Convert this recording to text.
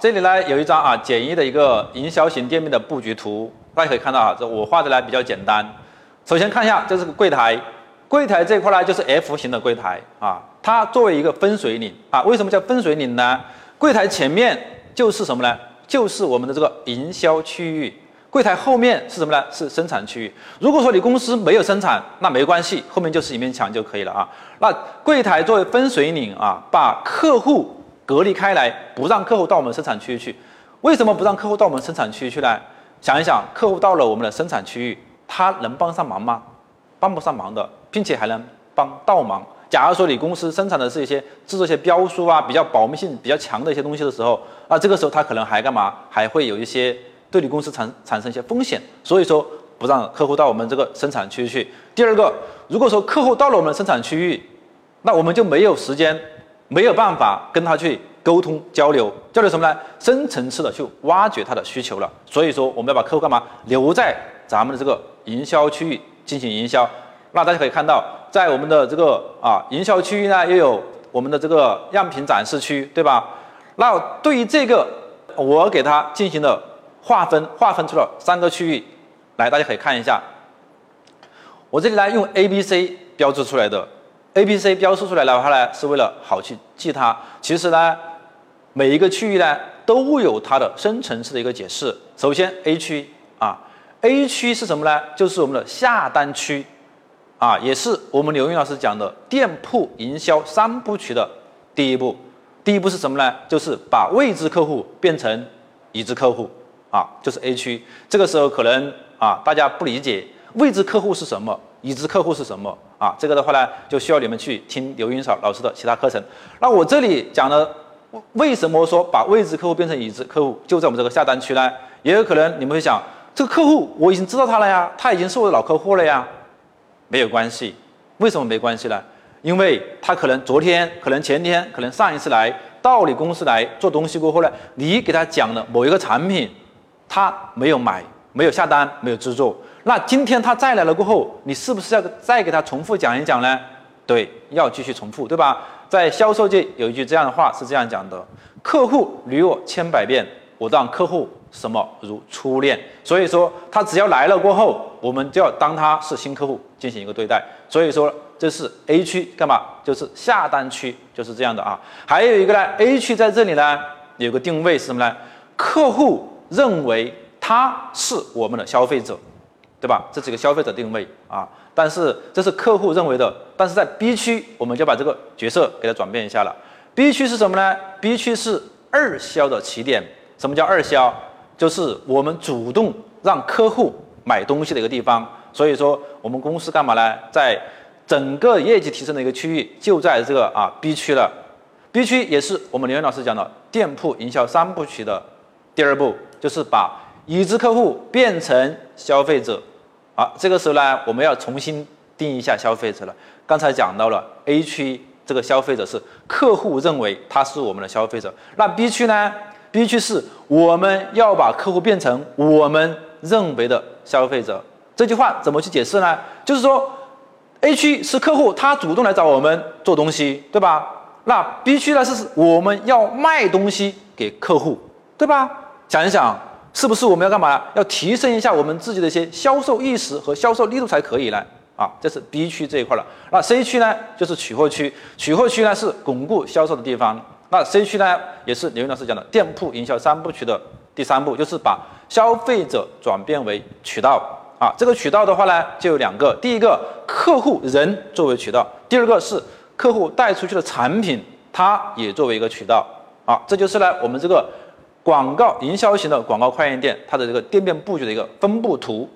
这里呢有一张啊简易的一个营销型店面的布局图，大家可以看到啊，这我画的呢比较简单。首先看一下，这是个柜台，柜台这块呢就是 F 型的柜台啊，它作为一个分水岭啊，为什么叫分水岭呢？柜台前面就是什么呢？就是我们的这个营销区域，柜台后面是什么呢？是生产区域。如果说你公司没有生产，那没关系，后面就是一面墙就可以了啊。那柜台作为分水岭啊，把客户隔离开来，不让客户到我们生产区域去。为什么不让客户到我们生产区域去呢？想一想，客户到了我们的生产区域，他能帮上忙吗？帮不上忙的，并且还能帮倒忙。假如说你公司生产的是一些制作一些标书啊，比较保密性比较强的一些东西的时候，那这个时候他可能还干嘛？还会有一些对你公司产产生一些风险。所以说不让客户到我们这个生产区域去。第二个，如果说客户到了我们生产区域，那我们就没有时间，没有办法跟他去沟通交流，交流什么呢？深层次的去挖掘他的需求了。所以说我们要把客户干嘛？留在咱们的这个营销区域进行营销。那大家可以看到。在我们的这个啊营销区域呢，又有我们的这个样品展示区，对吧？那对于这个，我给它进行了划分，划分出了三个区域。来，大家可以看一下，我这里呢用 A、B、C 标志出来的，A、B、C 标示出来的话呢，是为了好去记它。其实呢，每一个区域呢都有它的深层次的一个解释。首先 A 区啊，A 区是什么呢？就是我们的下单区。啊，也是我们刘云老师讲的店铺营销三部曲的第一步。第一步是什么呢？就是把未知客户变成已知客户啊，就是 A 区。这个时候可能啊，大家不理解未知客户是什么，已知客户是什么啊？这个的话呢，就需要你们去听刘云少老师的其他课程。那我这里讲的，为什么说把未知客户变成已知客户，就在我们这个下单区呢？也有可能你们会想，这个客户我已经知道他了呀，他已经是我的老客户了呀。没有关系，为什么没关系呢？因为他可能昨天、可能前天、可能上一次来到你公司来做东西过后呢，你给他讲了某一个产品，他没有买、没有下单、没有制作。那今天他再来了过后，你是不是要再给他重复讲一讲呢？对，要继续重复，对吧？在销售界有一句这样的话是这样讲的：客户屡我千百遍，我让客户。什么如初恋，所以说他只要来了过后，我们就要当他是新客户进行一个对待。所以说这是 A 区干嘛？就是下单区，就是这样的啊。还有一个呢，A 区在这里呢有个定位是什么呢？客户认为他是我们的消费者，对吧？这是一个消费者定位啊。但是这是客户认为的，但是在 B 区我们就把这个角色给它转变一下了。B 区是什么呢？B 区是二销的起点。什么叫二销？就是我们主动让客户买东西的一个地方，所以说我们公司干嘛呢？在整个业绩提升的一个区域，就在这个啊 B 区了。B 区也是我们刘云老师讲的店铺营销三部曲的第二步，就是把已知客户变成消费者。好，这个时候呢，我们要重新定义一下消费者了。刚才讲到了 A 区这个消费者是客户认为他是我们的消费者，那 B 区呢？B 区是我们要把客户变成我们认为的消费者。这句话怎么去解释呢？就是说，A 区是客户他主动来找我们做东西，对吧？那 B 区呢是我们要卖东西给客户，对吧？想一想，是不是我们要干嘛？要提升一下我们自己的一些销售意识和销售力度才可以呢？啊，这是 B 区这一块了。那 C 区呢，就是取货区，取货区呢是巩固销售的地方。那 C 区呢，也是刘云老师讲的店铺营销三部曲的第三步，就是把消费者转变为渠道啊。这个渠道的话呢，就有两个，第一个客户人作为渠道，第二个是客户带出去的产品，它也作为一个渠道啊。这就是呢我们这个广告营销型的广告快印店它的这个店面布局的一个分布图。